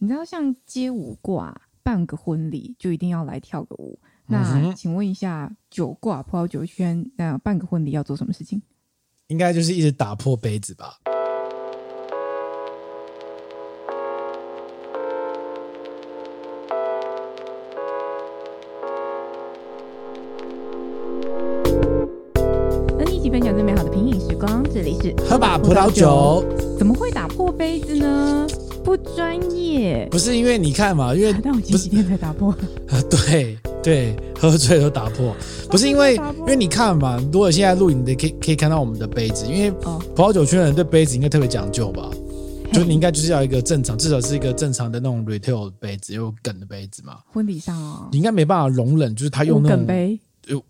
你知道像街舞挂办个婚礼就一定要来跳个舞。那请问一下，酒挂葡萄酒圈那办个婚礼要做什么事情？应该就是一直打破杯子吧。和你一起分享最美好的品饮时光，这里是喝把葡萄酒。怎么会打破杯子呢？不专业。不是因为你看嘛，因为 但我前几天才打破。啊，对。对，喝醉都打破，不是因为，因为你看嘛，如果现在录影的可以可以看到我们的杯子，因为葡萄酒圈的人对杯子应该特别讲究吧？就你应该就是要一个正常，至少是一个正常的那种 retail 的杯子，有梗的杯子嘛。婚礼上哦，你应该没办法容忍，就是他用那种杯，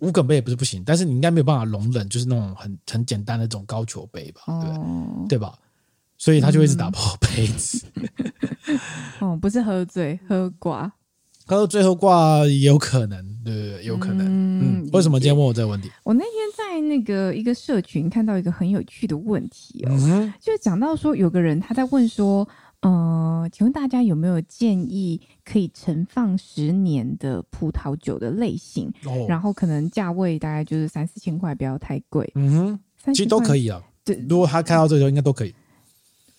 无梗杯也不是不行，但是你应该没有办法容忍，就是那种很很简单的这种高球杯吧？对、哦、对吧？所以他就会一直打破杯子。哦，不是喝醉，喝挂。他说：“最后挂有可能，对对对，有可能。嗯，嗯，为什么今天问我这个问题？我那天在那个一个社群看到一个很有趣的问题哦，嗯、就是讲到说有个人他在问说，呃，请问大家有没有建议可以存放十年的葡萄酒的类型？哦、然后可能价位大概就是三四千块，不要太贵。嗯哼，其实都可以啊。对，如果他开到这个时候，应该都可以。”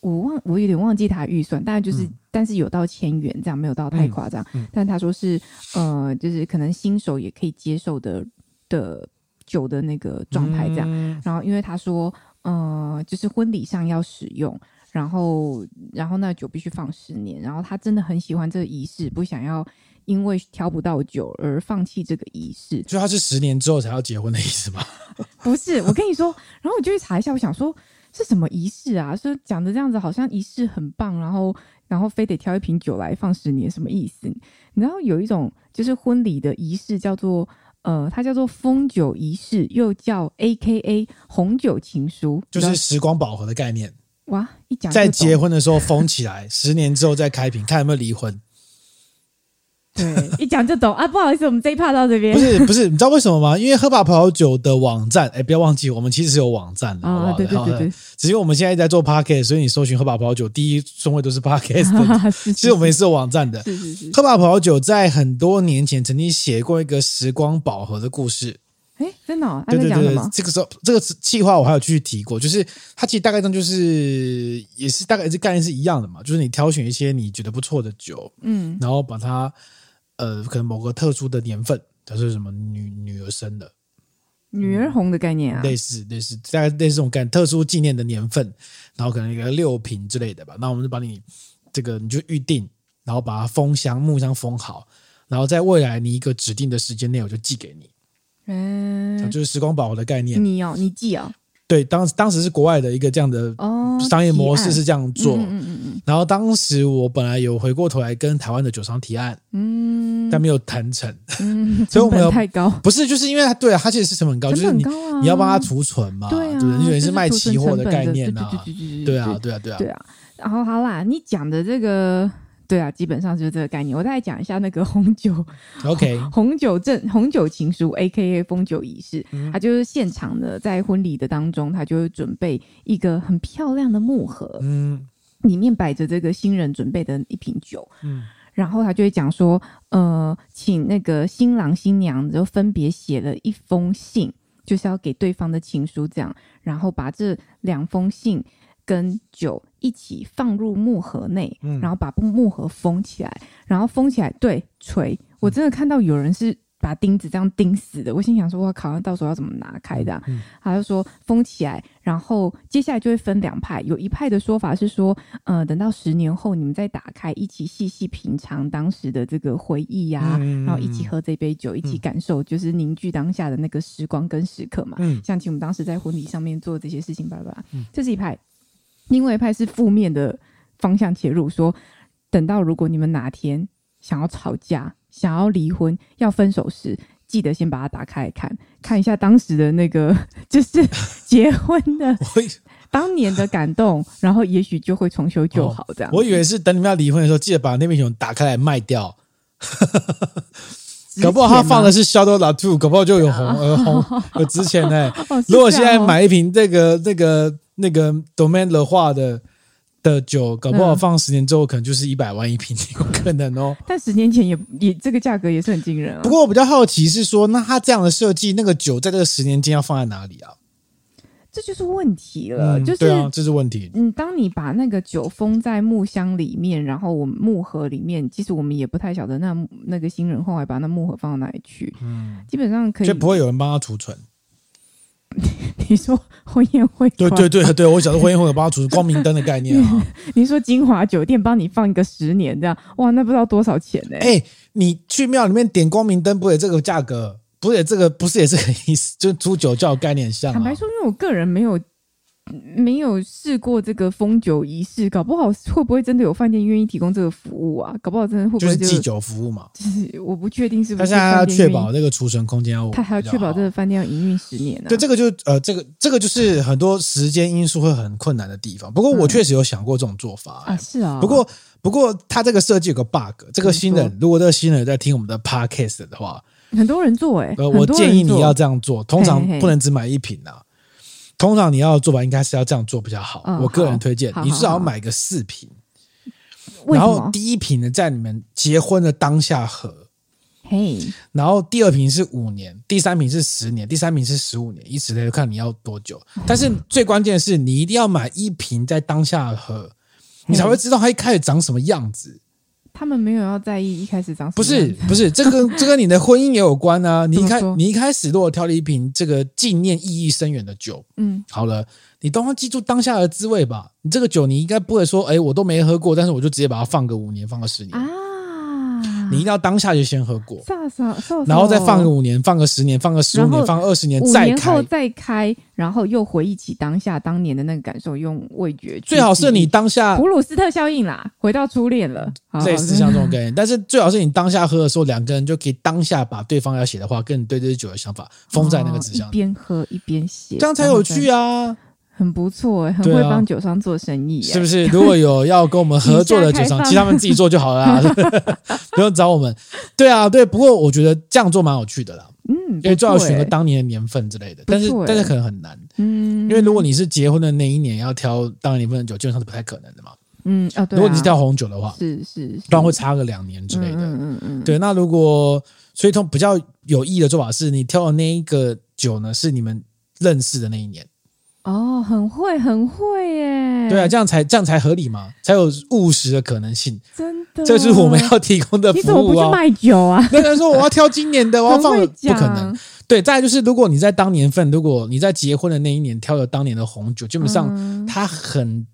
我忘，我有点忘记他预算，大概就是，嗯、但是有到千元这样，没有到太夸张。嗯嗯、但他说是，呃，就是可能新手也可以接受的的酒的那个状态这样。嗯、然后，因为他说，呃，就是婚礼上要使用，然后，然后那酒必须放十年。然后他真的很喜欢这个仪式，不想要因为挑不到酒而放弃这个仪式。就他是十年之后才要结婚的意思吗？不是，我跟你说，然后我就去查一下，我想说。是什么仪式啊？说讲的这样子，好像仪式很棒，然后然后非得挑一瓶酒来放十年，什么意思？你知道有一种就是婚礼的仪式，叫做呃，它叫做封酒仪式，又叫 AKA 红酒情书，就是时光饱和的概念。哇，一讲在结婚的时候封起来，十年之后再开瓶，看有没有离婚。对，一讲就懂啊！不好意思，我们这一趴到这边。不是不是，你知道为什么吗？因为喝吧葡萄酒的网站，哎，不要忘记，我们其实是有网站的，好不好？对对对对。只是我们现在在做 podcast，所以你搜寻喝吧葡萄酒，第一顺位都是 podcast 的。其实我们也是有网站的。是是是。喝吧葡萄酒在很多年前曾经写过一个时光宝盒的故事。哎，真的？对对对对，这个时候这个计划我还有继续提过，就是它其实大概上就是也是大概这概念是一样的嘛，就是你挑选一些你觉得不错的酒，嗯，然后把它。呃，可能某个特殊的年份，它是什么女女儿生的，女儿红的概念啊，类似类似，大概类似这种概念，特殊纪念的年份，然后可能一个六瓶之类的吧。那我们就把你这个你就预定，然后把它封箱木箱封好，然后在未来你一个指定的时间内，我就寄给你。嗯，就是时光宝盒的概念。你哦，你寄哦。对，当时当时是国外的一个这样的商业模式是这样做，哦嗯嗯嗯、然后当时我本来有回过头来跟台湾的酒商提案，嗯，但没有谈成，嗯、所以我们有太高，不是就是因为它对啊，它其实是成本高，就是你你要帮它储存嘛，对啊，对，因为是卖期货的概念啊，对啊，对啊，对啊，对啊，然后好啦，你讲的这个。对啊，基本上就是这个概念。我再来讲一下那个红酒，OK，红酒正红酒情书，AKA 封酒仪式。嗯、它就是现场的，在婚礼的当中，他就会准备一个很漂亮的木盒，嗯，里面摆着这个新人准备的一瓶酒，嗯，然后他就会讲说，呃，请那个新郎新娘就分别写了一封信，就是要给对方的情书，这样，然后把这两封信。跟酒一起放入木盒内，嗯、然后把木盒封起来，然后封起来。对，锤！我真的看到有人是把钉子这样钉死的。我心想说，哇靠，到时候要怎么拿开的、啊？嗯、他就说封起来，然后接下来就会分两派。有一派的说法是说，呃，等到十年后你们再打开，一起细细品尝当时的这个回忆呀、啊，嗯、然后一起喝这杯酒，一起感受就是凝聚当下的那个时光跟时刻嘛。嗯，像起我们当时在婚礼上面做这些事情，拜拜，嗯，这是一派。另外一派是负面的方向切入，说等到如果你们哪天想要吵架、想要离婚、要分手时，记得先把它打开来看，看一下当时的那个 就是结婚的 当年的感动，然后也许就会重修旧好。这样、哦，我以为是等你们要离婚的时候，记得把那瓶酒打开来卖掉。搞不好他放的是肖多拉兔，搞不好就有红呃红呃值钱呢。如果现在买一瓶这个这个。那个 Domaine 的话的的酒，搞不好放十年之后，可能就是一百万一瓶，有可能哦。但十年前也也这个价格也是很惊人啊。不过我比较好奇是说，那他这样的设计，那个酒在这个十年间要放在哪里啊？这就是问题了，嗯、就是对啊，这是问题。嗯，当你把那个酒封在木箱里面，然后我们木盒里面，其实我们也不太晓得那那个新人后来把那木盒放到哪里去。嗯，基本上可以，就不会有人帮他储存。你说婚宴会？对对对对，我晓得婚宴会有帮他储存光明灯的概念啊。你说金华酒店帮你放一个十年这样，哇，那不知道多少钱呢？哎，你去庙里面点光明灯，不也这个价格？不是也这个，不是也这个意思，就租酒窖概念像、啊。坦白说，因为我个人没有。没有试过这个封酒仪式，搞不好会不会真的有饭店愿意提供这个服务啊？搞不好真的会不会就就是祭酒服务嘛？就是我不确定是不是。他现在要确保那个储存空间要，他还要确保这个饭店要营运十年呢、啊。对，这个就呃，这个这个就是很多时间因素会很困难的地方。不过我确实有想过这种做法、欸嗯、啊，是啊。不过不过他这个设计有个 bug，这个新人如果这个新人在听我们的 podcast 的话，很多人做哎、欸，呃，我建议你要这样做，通常不能只买一瓶啊。嘿嘿通常你要做吧，应该是要这样做比较好。哦、我个人推荐，你至少要买个四瓶，然后第一瓶呢在你们结婚的当下喝，嘿，然后第二瓶是五年，第三瓶是十年，第三瓶是十五年，以此类推，看你要多久。但是最关键的是，你一定要买一瓶在当下喝，你才会知道它一开始长什么样子。他们没有要在意一开始长什么，不是不是，这个 这跟你的婚姻也有关啊。你一开你一开始如果挑了一瓶这个纪念意义深远的酒，嗯，好了，你都要记住当下的滋味吧。你这个酒你应该不会说，哎，我都没喝过，但是我就直接把它放个五年，放个十年啊。你一定要当下就先喝过，然后再放个五年，放个十年，放个十五年，放个二十年，再开，再开，然后又回忆起当下当年的那个感受，用味觉。最好是你当下普鲁斯特效应啦，回到初恋了，类似像这种概念。但是最好是你当下喝的时候，两个人就可以当下把对方要写的话，跟你对这支酒的想法封在那个纸上，一边喝一边写，这样才有趣啊。很不错，很会帮酒商做生意，是不是？如果有要跟我们合作的酒商，其实他们自己做就好了啦，不用找我们。对啊，对。不过我觉得这样做蛮有趣的啦，嗯，因为最好选个当年的年份之类的。但是，但是可能很难，嗯，因为如果你是结婚的那一年要挑当年年份的酒，基本上是不太可能的嘛，嗯啊，如果你是挑红酒的话，是是，不然会差个两年之类的，嗯嗯嗯，对。那如果所以，从比较有意义的做法是，你挑的那一个酒呢，是你们认识的那一年。哦，很会，很会耶！对啊，这样才这样才合理嘛，才有务实的可能性。真的，这是我们要提供的服务啊！你怎么不去卖酒啊？那个人说我要挑今年的，我要放，不可能。对，再来就是，如果你在当年份，如果你在结婚的那一年挑了当年的红酒，基本上它很，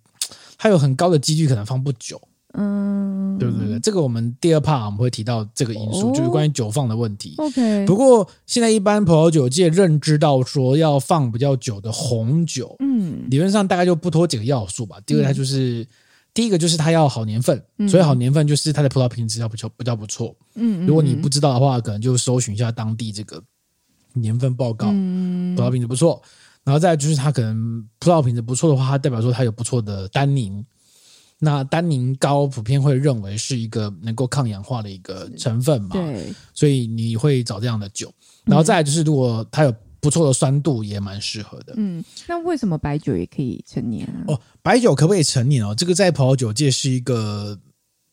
它有很高的几率可能放不久。嗯，对对对，这个我们第二 part 我们会提到这个因素，哦、就是关于酒放的问题。OK，不过现在一般葡萄酒界认知到说要放比较久的红酒，嗯，理论上大概就不脱几个要素吧。第二，它就是、嗯、第一个就是它要好年份，所以好年份就是它的葡萄品质要不较比较不错。嗯，如果你不知道的话，可能就搜寻一下当地这个年份报告，嗯，葡萄品质不错。然后再就是它可能葡萄品质不错的话，它代表说它有不错的单宁。那单宁高普遍会认为是一个能够抗氧化的一个成分嘛？对，所以你会找这样的酒。然后再来就是，如果它有不错的酸度，也蛮适合的。嗯，那为什么白酒也可以陈年啊？哦，白酒可不可以陈年哦？这个在葡萄酒界是一个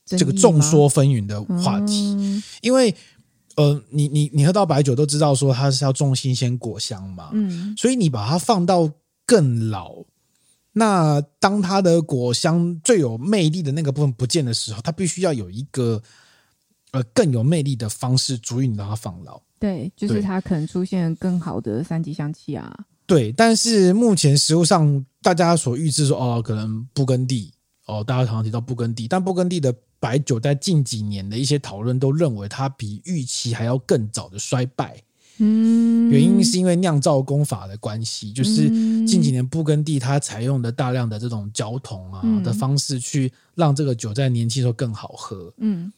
这个众说纷纭的话题。嗯、因为呃，你你你喝到白酒都知道说它是要种新鲜果香嘛，嗯，所以你把它放到更老。那当它的果香最有魅力的那个部分不见的时候，它必须要有一个呃更有魅力的方式足以让它放老。对，就是它可能出现更好的三级香气啊。对，但是目前实物上大家所预知说哦，可能布根地哦，大家常常提到布根地，但布根地的白酒在近几年的一些讨论都认为它比预期还要更早的衰败。嗯，原因是因为酿造工法的关系，就是近几年布根地它采用的大量的这种焦桶啊的方式，去让这个酒在年轻时候更好喝。嗯，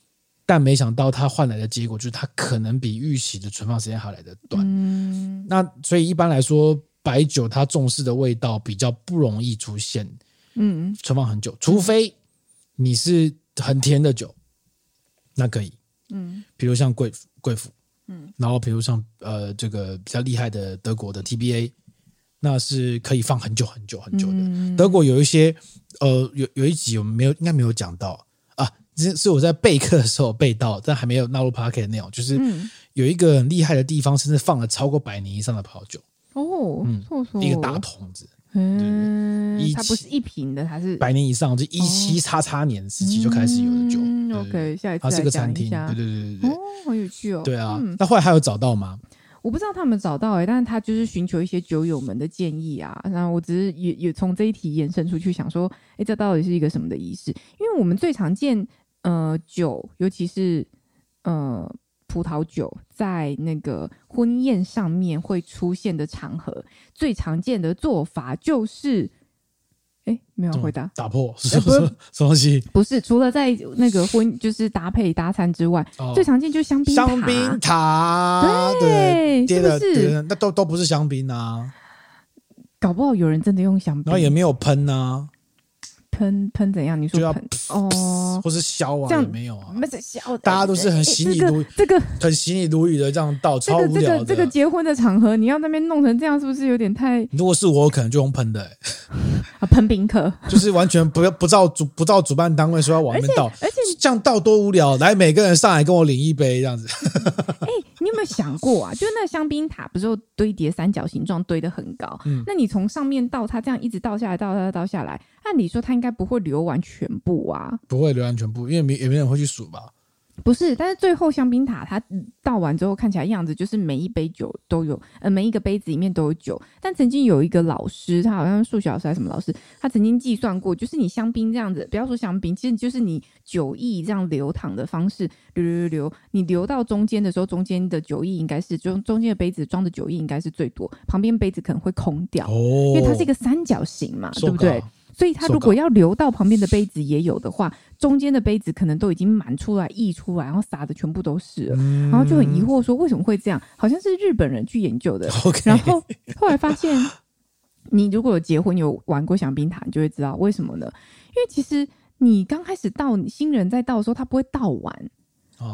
但没想到它换来的结果就是它可能比预期的存放时间还来得短。嗯，那所以一般来说，白酒它重视的味道比较不容易出现。嗯，存放很久，除非你是很甜的酒，那可以。嗯，比如像贵贵腐。嗯，然后比如像呃这个比较厉害的德国的 TBA，那是可以放很久很久很久的。嗯、德国有一些，呃，有有一集我们没有，应该没有讲到。啊，是是我在备课的时候备到，但还没有纳入 Podcast 的内容，就是有一个很厉害的地方，甚至放了超过百年以上的葡萄酒。哦，嗯，一个大桶子。嗯，它不是一瓶的，它是百年以上，就一七叉叉年时期就开始有的酒。嗯、OK，下一次它是个餐厅，对对对对对，哦，好有趣哦。对啊，嗯、那后来还有找到吗？我不知道他们找到哎、欸，但是他就是寻求一些酒友们的建议啊。然后我只是也也从这一题延伸出去，想说，哎、欸，这到底是一个什么的仪式？因为我们最常见呃酒，尤其是呃。葡萄酒在那个婚宴上面会出现的场合，最常见的做法就是，哎，没有回答，打破是不是什么东西？不是，除了在那个婚就是搭配搭餐之外，哦、最常见就是香槟塔。香槟塔，对，是不是？那都都不是香槟啊，搞不好有人真的用香槟，然后也没有喷啊。喷喷怎样？你说喷哦，或是削啊？这样没有啊？没削，大家都是很行礼如这个很行礼如仪的这样倒，超无聊的。这个结婚的场合，你要那边弄成这样，是不是有点太？如果是我，可能就用喷的。啊，喷宾客 就是完全不要不照主不照主办单位说要往那边倒，而且这样倒多无聊。来，每个人上来跟我领一杯这样子。哎，你有没有想过啊？就那香槟塔不是堆叠三角形状，堆得很高。嗯，那你从上面倒，它这样一直倒下来，倒倒倒下来。按理说，它应该不会流完全部啊，不会流完全部，因为没也没人会去数吧？不是，但是最后香槟塔它倒完之后，看起来样子就是每一杯酒都有，呃，每一个杯子里面都有酒。但曾经有一个老师，他好像数学老师还是什么老师，他曾经计算过，就是你香槟这样子，不要说香槟，其实就是你酒液这样流淌的方式，流流流流，你流到中间的时候，中间的酒液应该是中中间的杯子装的酒液应该是最多，旁边杯子可能会空掉，因为它是一个三角形嘛，对不对？所以，他如果要流到旁边的杯子也有的话，中间的杯子可能都已经满出来、溢出来，然后洒的全部都是了，然后就很疑惑说为什么会这样？好像是日本人去研究的。然后后来发现，你如果有结婚有玩过香槟塔，你就会知道为什么呢？因为其实你刚开始倒新人在倒的时候，他不会倒完。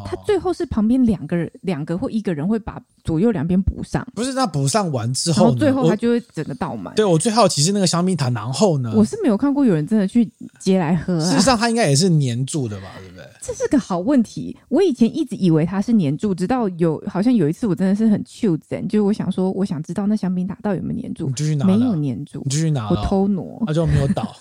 他最后是旁边两个人，两个或一个人会把左右两边补上。不是，那补上完之后，最后他就会整个倒满。对，我最好奇是那个香槟塔，然后呢？我是没有看过有人真的去接来喝啊。事实上，它应该也是粘住的吧？对不对？这是个好问题。我以前一直以为它是粘住，直到有好像有一次我真的是很糗真，就是我想说，我想知道那香槟塔到底有没有粘住？你就去拿，没有粘住，你就去拿，我偷挪，那就没有倒。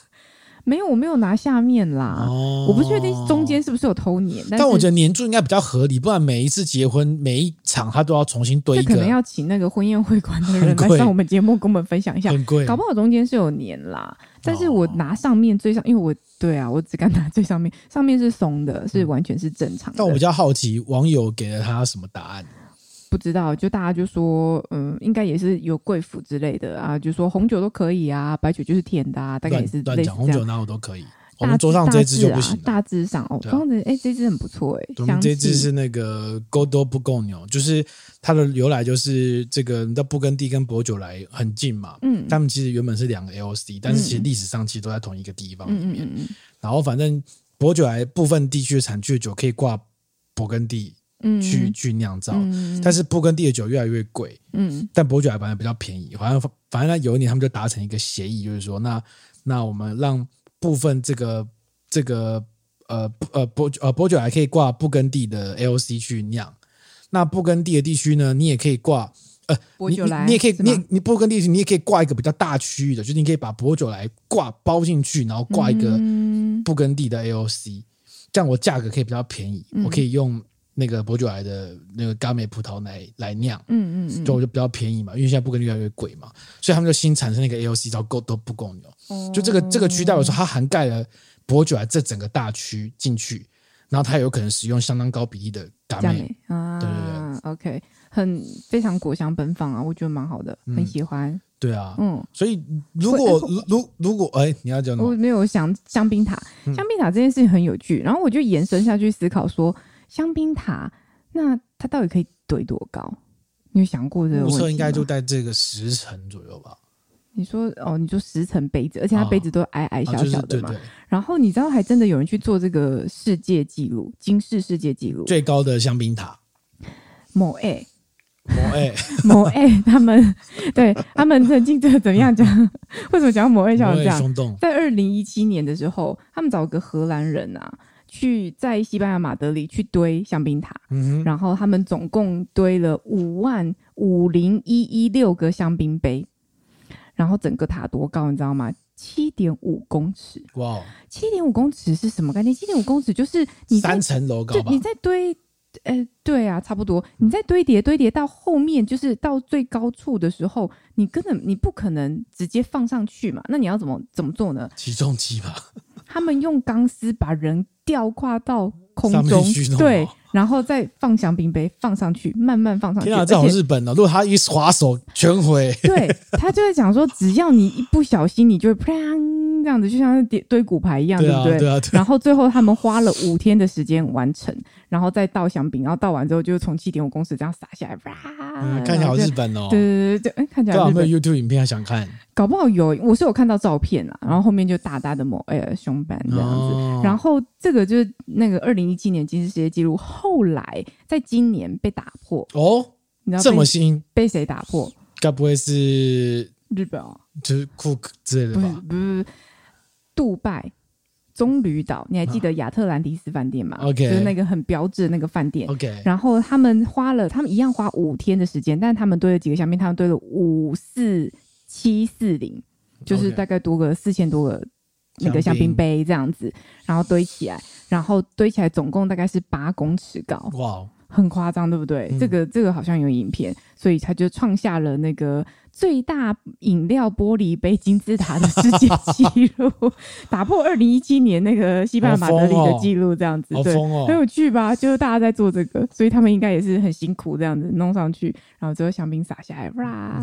没有，我没有拿下面啦。哦，我不确定中间是不是有偷粘，但，但我觉得粘住应该比较合理，不然每一次结婚每一场他都要重新堆一个。可能要请那个婚宴会馆的人来上我们节目，跟我们分享一下。很贵，搞不好中间是有粘啦。但是我拿上面最上，因为我对啊，我只敢拿最上面，上面是松的，是完全是正常的。但我比较好奇，网友给了他什么答案？不知道，就大家就说，嗯，应该也是有贵腐之类的啊，就说红酒都可以啊，白酒就是甜的啊，大概也是类似这样。红酒哪有都可以，我们桌上这支就不行。大致上哦，刚刚的哎，这支很不错哎。我们这支是那个 Côtes de Bourgogne，就是它的由来就是这个，你知道布根地跟博酒来很近嘛，嗯，他们其实原本是两个 LC，但是其实历史上其实都在同一个地方里面。嗯嗯嗯。然后反正博酒来部分地区的产区的酒可以挂勃艮第。嗯，去去酿造，嗯、但是布根地的酒越来越贵，嗯，但薄酒还反而比较便宜。好像反正呢，有一年他们就达成一个协议，就是说，那那我们让部分这个这个呃呃薄呃薄酒还可以挂布根地的 AOC 去酿，那布根地的地区呢，你也可以挂呃薄酒莱，你也可以你你布根地区你也可以挂一个比较大区域的，就是你可以把薄酒来挂包进去，然后挂一个布根地的 AOC，、嗯、这样我价格可以比较便宜，嗯、我可以用。那个伯爵来的那个甘美葡萄来来酿，嗯嗯，就就比较便宜嘛，因为现在布根地越来越贵嘛，所以他们就新产生那个 AOC 叫 Côtes de Bourgogne，哦，就这个这个区代表说它涵盖了伯爵来这整个大区进去，然后它有可能使用相当高比例的甘美啊，对对对，OK，很非常果香奔放啊，我觉得蛮好的，很喜欢，嗯、对啊，嗯，所以如果如如果哎，你要讲？我没有想香槟塔，香槟塔这件事情很有趣，然后我就延伸下去思考说。香槟塔，那它到底可以堆多高？你有想过这个问题吗？目测应该就在这个十层左右吧。你说哦，你说十层杯子，而且它杯子都矮矮小小的嘛。然后你知道，还真的有人去做这个世界纪录，金氏世界纪录，最高的香槟塔。某 A，某 A 某 A 他们 对他们曾经这怎么样讲？为什么讲某 A 像这样？在二零一七年的时候，他们找个荷兰人啊，去在西班牙马德里去堆香槟塔，嗯、然后他们总共堆了五万五零一一六个香槟杯，然后整个塔多高你知道吗？七点五公尺。哇，七点五公尺是什么概念？七点五公尺就是你三层楼高吧？你在堆。呃，对啊，差不多。你在堆叠堆叠到后面，就是到最高处的时候，你根本你不可能直接放上去嘛。那你要怎么怎么做呢？起重机吧。他们用钢丝把人吊挂到空中，对，然后再放香槟杯放上去，慢慢放上去。天啊，这好日本哦！如果他一滑手，全毁。对，他就会讲说，只要你一不小心，你就会砰。这样子就像是堆堆骨牌一样，对不对？对啊。然后最后他们花了五天的时间完成，然后再倒香槟，然后倒完之后就从七点五公尺这样洒下来，哇！看起来好日本哦。对对对对，看起来。有没有 YouTube 影片还想看？搞不好有，我是有看到照片啊。然后后面就大大的某哎胸板这样子。然后这个就是那个二零一七年吉尼斯世界纪录，后来在今年被打破哦。你知道这么新？被谁打破？该不会是日本啊？就是 Cook 之类的吧？不是。杜拜棕榈岛，你还记得亚特兰蒂斯饭店吗？OK，就是那个很标志的那个饭店。OK，然后他们花了，他们一样花五天的时间，但是他们堆了几个香槟，他们堆了五四七四零，就是大概多个四千多个那个香槟杯这样子，然后堆起来，然后堆起来总共大概是八公尺高。哇，很夸张，对不对？嗯、这个这个好像有影片，所以他就创下了那个。最大饮料玻璃杯金字塔的世界纪录，打破二零一七年那个西班牙马德里的纪录，这样子，对，很有趣吧？就是大家在做这个，所以他们应该也是很辛苦，这样子弄上去，然后最后香槟洒下来，哇！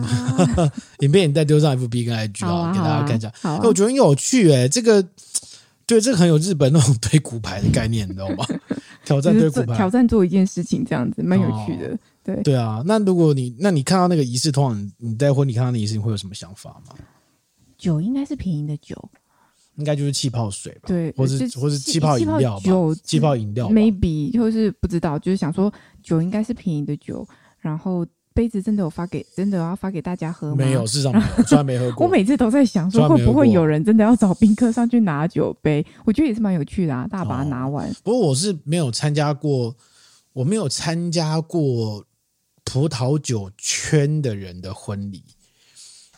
影片你再丢上 FB 跟 IG 啊，给大家看一下。好啊，我觉得很有趣哎，这个对，这个很有日本那种 堆骨牌的概念，你知道吗？挑战对骨牌，挑战做一件事情，这样子蛮有趣的。对对啊，那如果你那你看到那个仪式，通常你在婚礼看到那仪式，你会有什么想法吗？酒应该是便宜的酒，应该就是气泡水吧？对，或是或是气泡饮料吧？气泡饮料，maybe 就是不知道，就是想说酒应该是便宜的酒，然后杯子真的有发给，真的要发给大家喝吗？没有，事实上没有，从来没喝过。我每次都在想说，会不会有人真的要找宾客上去拿酒杯？我觉得也是蛮有趣的啊，大家把它拿完。不过我是没有参加过，我没有参加过。葡萄酒圈的人的婚礼，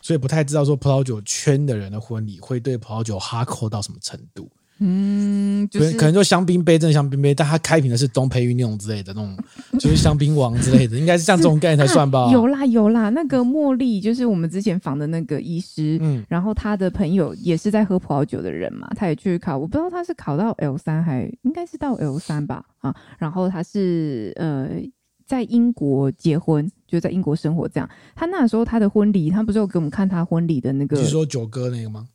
所以不太知道说葡萄酒圈的人的婚礼会对葡萄酒哈扣到什么程度。嗯，就是可能就香槟杯，真的香槟杯，但他开瓶的是东培玉那种之类的那种，就是香槟王之类的，应该是像这种概念才算吧？啊、有啦有啦，那个茉莉就是我们之前访的那个医师，嗯，然后他的朋友也是在喝葡萄酒的人嘛，他也去考，我不知道他是考到 L 三还应该是到 L 三吧？啊，然后他是呃。在英国结婚，就在英国生活这样。他那时候他的婚礼，他不是有给我们看他婚礼的那个？你是说九哥那个吗？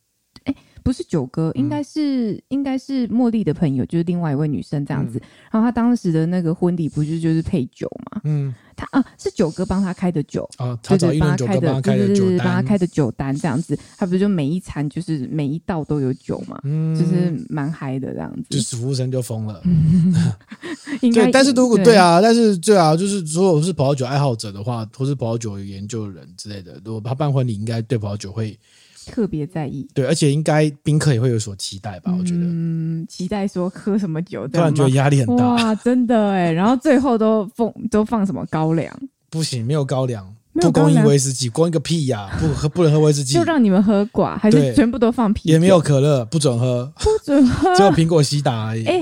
哎，不是九哥，应该是、嗯、应该是茉莉的朋友，就是另外一位女生这样子。嗯、然后她当时的那个婚礼，不是就是配酒嘛？嗯。他啊，是九哥帮他开的酒啊，他找一轮酒哥帮他开的，就是帮他开的酒单这样子。他不是就每一餐就是每一道都有酒嘛，嗯，就是蛮嗨的这样子。就是服务生就疯了，对。但是如果对啊，但是对啊，就是如果是葡萄酒爱好者的话，或是葡萄酒研究人之类的，如果他办婚礼，应该对葡萄酒会特别在意。对，而且应该宾客也会有所期待吧？我觉得，嗯，期待说喝什么酒，突然觉得压力很大哇，真的哎。然后最后都放都放什么高粱？不行，没有高粱，不供应威士忌，供应个屁呀！不喝，不能喝威士忌，就让你们喝寡，还是全部都放啤酒？也没有可乐，不准喝，不准喝，只有苹果西打而已。哎，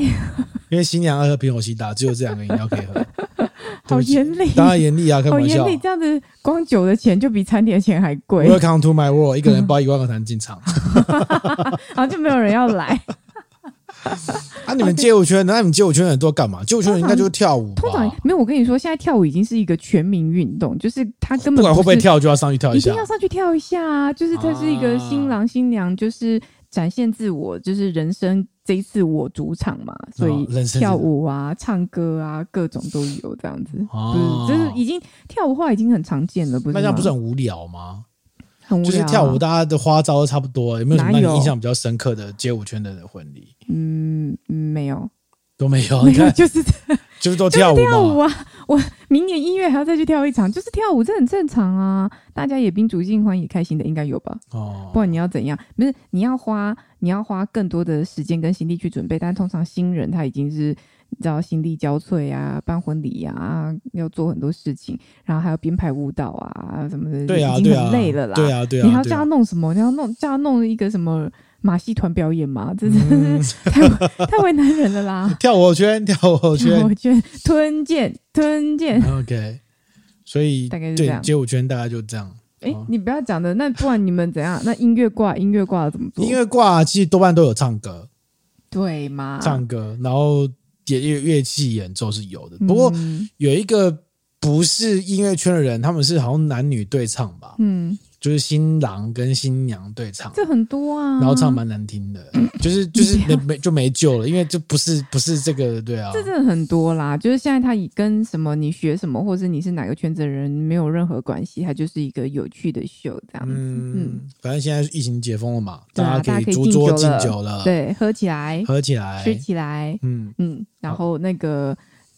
因为新娘爱喝苹果西打，只有这两个饮料可以喝。好严厉，当然严厉啊！开玩笑，好严厉，这样子光酒的钱就比餐点的钱还贵。Welcome to my world，一个人包一万块钱进场，然 后就没有人要来。啊！你们街舞圈，那你们街舞圈的人都干嘛？街舞圈应该就是跳舞吧？通常没有。我跟你说，现在跳舞已经是一个全民运动，就是他根本不，不管会不会跳，就要上去跳一下，一定要上去跳一下啊！就是他是一个新郎新娘，就是展现自我，就是人生这一次我主场嘛，所以跳舞啊、唱歌啊，各种都有这样子。哦，就是已经跳舞话已经很常见了，不是？那这样不是很无聊吗？很无聊就是跳舞，大家的花招都差不多，有没有什么让你印象比较深刻的街舞圈的婚礼？嗯，没有，都没有。你看，就是就是都跳舞嘛。跳舞啊！我明年一月还要再去跳一场，就是跳舞，这很正常啊。大家也宾主尽欢，也开心的，应该有吧？哦，不管你要怎样？不是你要花，你要花更多的时间跟心力去准备，但通常新人他已经是你知道心力交瘁啊，办婚礼啊，要做很多事情，然后还要编排舞蹈啊什么的，对啊，已经很累了啦。对啊，对啊，你还要叫他弄什么？你要弄叫他弄一个什么？马戏团表演嘛，这真是太、嗯、太为难人了啦！跳火圈，跳火圈，跳火圈，吞剑，吞剑。OK，所以大概是这样，街舞圈大概就这样。哎、欸，你不要讲的，那不管你们怎样，那音乐挂，音乐挂怎么做？音乐挂其实多半都有唱歌，对吗？唱歌，然后乐乐器演奏是有的，不过有一个不是音乐圈的人，他们是好像男女对唱吧？嗯。就是新郎跟新娘对唱，这很多啊，然后唱蛮难听的，就是就是没没就没救了，因为就不是不是这个对啊，这真的很多啦。就是现在他以跟什么你学什么，或者你是哪个圈子的人没有任何关系，它就是一个有趣的秀这样子。嗯，嗯。反正现在疫情解封了嘛，大家可以敬酒了，对，喝起来，喝起来，吃起来，嗯。嗯，然后那个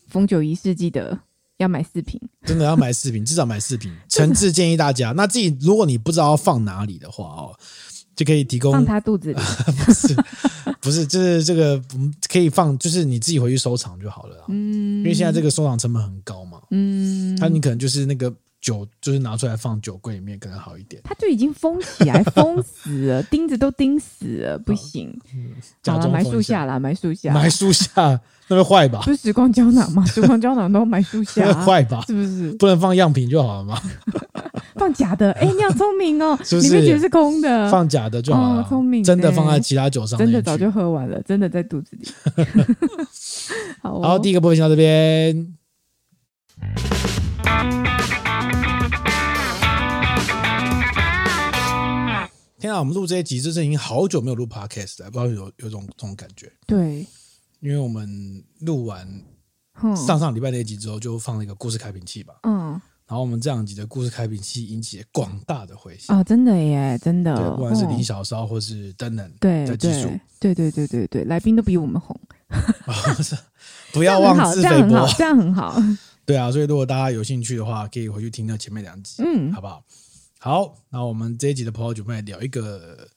封酒仪式记得。要买四瓶，真的要买四瓶，至少买四瓶。诚挚建议大家，那自己如果你不知道要放哪里的话哦，就可以提供放他肚子里，不是不是，就是这个可以放，就是你自己回去收藏就好了。嗯，因为现在这个收藏成本很高嘛。嗯，那你可能就是那个。酒就是拿出来放酒柜里面可能好一点，它就已经封起来，封死了，钉子都钉死了，不行。好了，埋树下啦，埋树下，埋树下，那会坏吧？不是时光胶囊吗？时光胶囊都埋树下，坏吧？是不是？不能放样品就好了吗？放假的，哎，你好聪明哦，里面其实是空的，放假的就好了，聪明。真的放在其他酒上，真的早就喝完了，真的在肚子里。好，好，第一个部分先到这边。天啊，我们录这些集，就是已经好久没有录 podcast 了，不知道有有种这种感觉。对，因为我们录完上上礼拜那一集之后，就放了一个故事开瓶器吧。嗯，然后我们这两集的故事开瓶器引起了广大的回响啊！真的耶，真的，对，不管是李小烧或是灯能，对对对对对对对，来宾都比我们红。不要妄自菲薄，这样很好。对啊，所以如果大家有兴趣的话，可以回去听那前面两集，嗯，好不好？好，那我们这一集的葡萄酒，我们来聊一个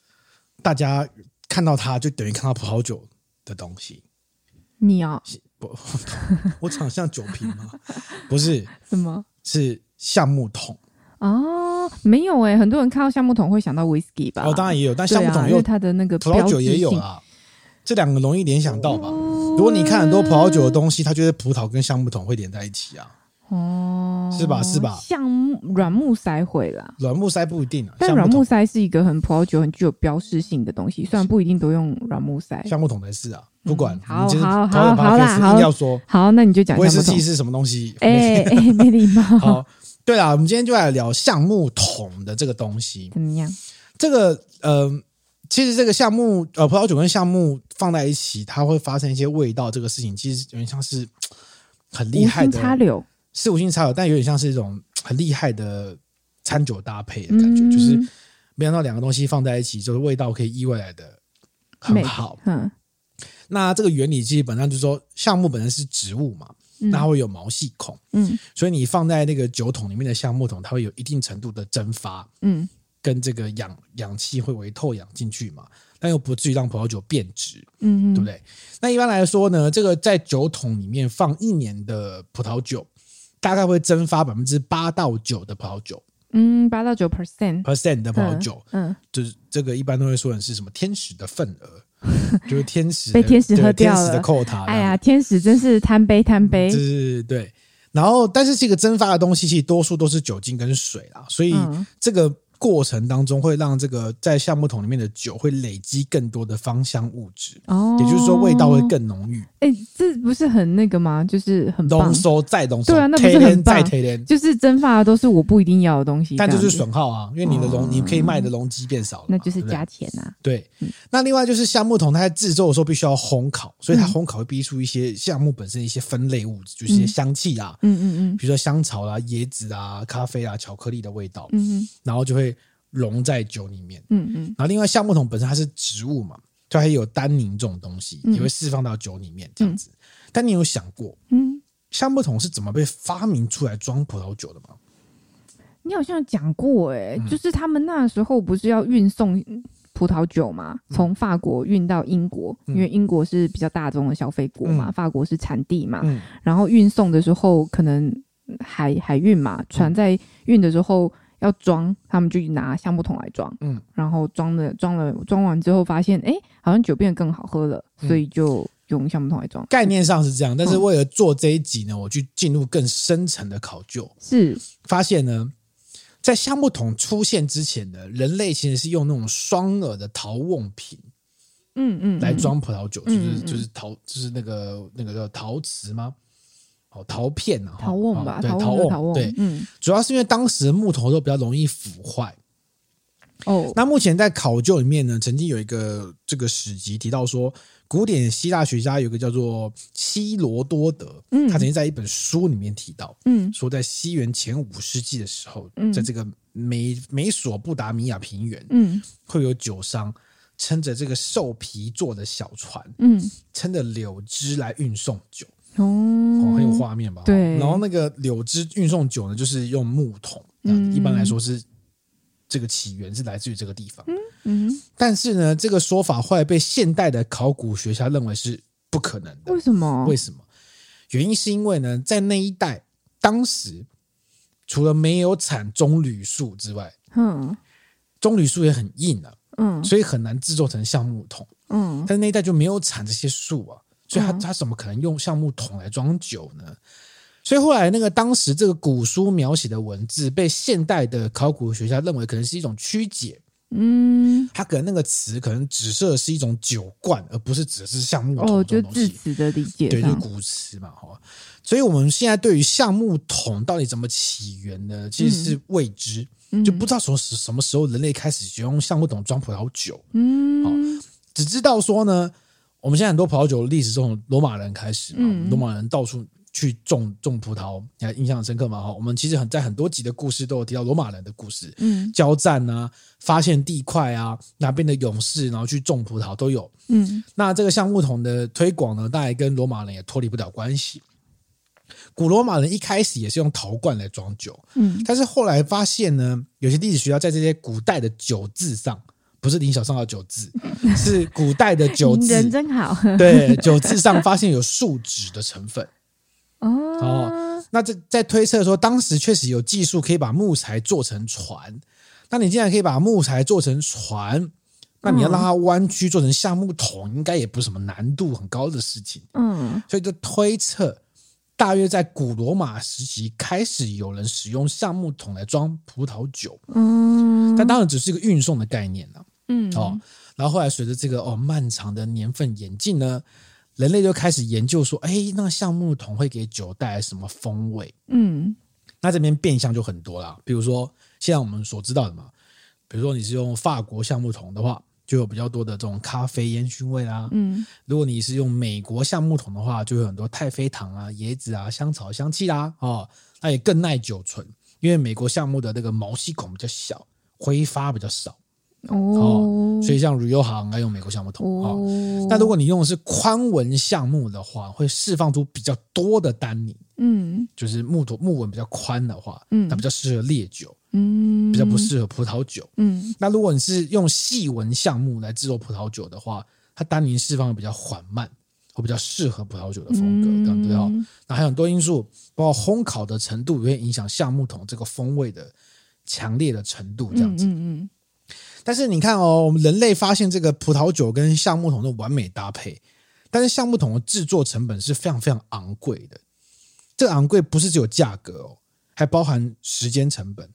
大家看到它就等于看到葡萄酒的东西。你哦？不，我 长得像酒瓶吗？不是，什么？是橡木桶哦，没有哎、欸，很多人看到橡木桶会想到 whisky 吧？哦，当然也有，但橡木桶有、啊、它的那个葡萄酒也有啊，这两个容易联想到吧？哦、如果你看很多葡萄酒的东西，它就是葡萄跟橡木桶会连在一起啊。哦，是吧？是吧？橡木软木塞会啦，软木塞不一定啊。但软木塞是一个很葡萄酒很具有标识性的东西，虽然不一定都用软木塞。橡木桶才是啊，不管。好好好好啦，好要说好，那你就讲。威士忌是什么东西？哎哎，没礼貌。好，对啦，我们今天就来聊橡木桶的这个东西。怎么样？这个呃，其实这个橡木呃葡萄酒跟橡木放在一起，它会发生一些味道，这个事情其实有点像是很厉害的。插柳。是无心插友，但有点像是一种 很厉害的餐酒搭配的感觉，嗯、就是没想到两个东西放在一起，就是味道可以意外来的很好。嗯，那这个原理基本上就是说，橡木本身是植物嘛，嗯、那它会有毛细孔，嗯，所以你放在那个酒桶里面的橡木桶，它会有一定程度的蒸发，嗯，跟这个氧氧气会微透氧进去嘛，但又不至于让葡萄酒变质，嗯，对不对？那一般来说呢，这个在酒桶里面放一年的葡萄酒。大概会蒸发百分之八到九的葡萄酒，嗯，八到九 percent percent 的葡萄酒，嗯，就是这个一般都会说成是什么天使的份额，就是天使 被天使喝掉了，天使的扣塔，哎呀，天使真是贪杯贪杯，就是对。然后，但是这个蒸发的东西其实多数都是酒精跟水啦，所以这个。过程当中会让这个在橡木桶里面的酒会累积更多的芳香物质，哦，也就是说味道会更浓郁。哎，这不是很那个吗？就是很浓缩再浓缩，对啊，那不是很棒？就是蒸发的都是我不一定要的东西，但就是损耗啊，因为你的容你可以卖的容积变少了，那就是加钱啊。对，那另外就是橡木桶，它在制作的时候必须要烘烤，所以它烘烤会逼出一些橡木本身一些分类物质，就是一些香气啊，嗯嗯嗯，比如说香草啦、椰子啊、咖啡啊、巧克力的味道，嗯嗯，然后就会。溶在酒里面，嗯嗯，然后另外橡木桶本身它是植物嘛，就还有单宁这种东西，也会释放到酒里面这样子。但你有想过，嗯，橡木桶是怎么被发明出来装葡萄酒的吗？你好像讲过哎、就是他们那时候不是要运送葡萄酒嘛，从法国运到英国，嗯、因为英国是比较大众的消费国嘛，嗯、法国是产地嘛，嗯、然后运送的时候可能海海运嘛，船在运的时候要装，他们就拿橡木桶来装，嗯，然后装了装了装完之后发现，哎、欸，好像酒变得更好喝了，所以就。用橡木桶来装，概念上是这样，但是为了做这一集呢，嗯、我去进入更深层的考究，是。发现呢，在橡木桶出现之前呢，人类其实是用那种双耳的陶瓮瓶，嗯嗯，来装葡萄酒，就是就是陶，就是那个那个叫陶瓷吗？哦，陶片啊，陶瓮吧，对，陶瓮，对，嗯，主要是因为当时的木头都比较容易腐坏。哦，那目前在考究里面呢，曾经有一个这个史籍提到说。古典希腊学家有个叫做希罗多德，嗯，他曾经在一本书里面提到，嗯，说在西元前五世纪的时候，嗯，在这个美美索不达米亚平原，嗯，会有酒商撑着这个兽皮做的小船，嗯，撑着柳枝来运送酒，画面吧？对。然后那个柳枝运送酒呢，就是用木桶，嗯，一般来说是。这个起源是来自于这个地方，嗯，嗯，但是呢，这个说法后来被现代的考古学家认为是不可能的。为什么？为什么？原因是因为呢，在那一带，当时除了没有产棕榈树之外，嗯，棕榈树也很硬啊，嗯，所以很难制作成橡木桶，嗯，但那一带就没有产这些树啊，所以他他怎么可能用橡木桶来装酒呢？所以后来，那个当时这个古书描写的文字，被现代的考古学家认为可能是一种曲解。嗯，他可能那个词可能指涉的是一种酒罐，而不是指的是橡木桶。哦，就字词的理解，对，就古词嘛，哈。所以我们现在对于橡木桶到底怎么起源呢？其实是未知，嗯、就不知道从什么时候人类开始使用橡木桶装葡萄酒。嗯，好，只知道说呢，我们现在很多葡萄酒的历史从罗马人开始嘛，嗯、罗马人到处。去种种葡萄，你还印象深刻吗？哈，我们其实很在很多集的故事都有提到罗马人的故事，嗯，交战啊，发现地块啊，哪边的勇士，然后去种葡萄都有，嗯，那这个橡木桶的推广呢，大概跟罗马人也脱离不了关系。古罗马人一开始也是用陶罐来装酒，嗯，但是后来发现呢，有些历史学家在这些古代的酒渍上，不是林小上的酒字，是古代的酒字，人真好，对，酒字上发现有树脂的成分。哦，那这在推测说，当时确实有技术可以把木材做成船。那你既然可以把木材做成船，那你要让它弯曲做成橡木桶，应该也不是什么难度很高的事情。嗯，所以就推测，大约在古罗马时期开始有人使用橡木桶来装葡萄酒。嗯，但当然只是一个运送的概念了。嗯，哦，然后后来随着这个哦漫长的年份演进呢。人类就开始研究说，哎，那个橡木桶会给酒带来什么风味？嗯，那这边变相就很多啦。比如说，现在我们所知道的嘛，比如说你是用法国橡木桶的话，就有比较多的这种咖啡烟熏味啦。嗯，如果你是用美国橡木桶的话，就有很多太妃糖啊、椰子啊、香草香气啦。哦，那也更耐久存，因为美国橡木的那个毛细孔比较小，挥发比较少。哦，所以像旅游行要用美国橡木桶啊。哦，但如果你用的是宽纹橡木的话，会释放出比较多的单宁。嗯，就是木头木纹比较宽的话，嗯，它比较适合烈酒，嗯，比较不适合葡萄酒。嗯，那如果你是用细纹橡木来制作葡萄酒的话，它单宁释放的比较缓慢，会比较适合葡萄酒的风格，对不对？那还有很多因素，包括烘烤的程度也会影响橡木桶这个风味的强烈的程度，这样子。嗯嗯。但是你看哦，我们人类发现这个葡萄酒跟橡木桶的完美搭配，但是橡木桶的制作成本是非常非常昂贵的。这个昂贵不是只有价格哦，还包含时间成本。